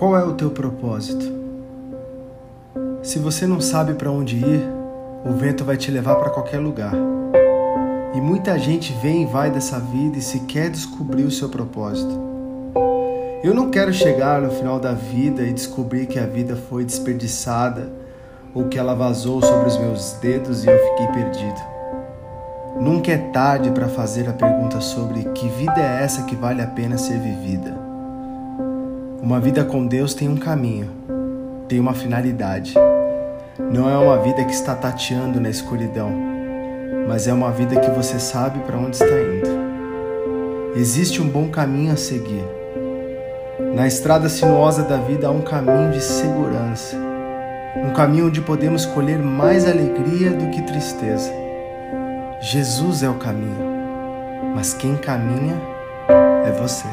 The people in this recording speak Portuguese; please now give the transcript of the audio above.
Qual é o teu propósito? Se você não sabe para onde ir, o vento vai te levar para qualquer lugar. E muita gente vem e vai dessa vida e sequer descobriu o seu propósito. Eu não quero chegar no final da vida e descobrir que a vida foi desperdiçada ou que ela vazou sobre os meus dedos e eu fiquei perdido. Nunca é tarde para fazer a pergunta sobre que vida é essa que vale a pena ser vivida. Uma vida com Deus tem um caminho, tem uma finalidade. Não é uma vida que está tateando na escuridão, mas é uma vida que você sabe para onde está indo. Existe um bom caminho a seguir. Na estrada sinuosa da vida há um caminho de segurança, um caminho onde podemos colher mais alegria do que tristeza. Jesus é o caminho, mas quem caminha é você.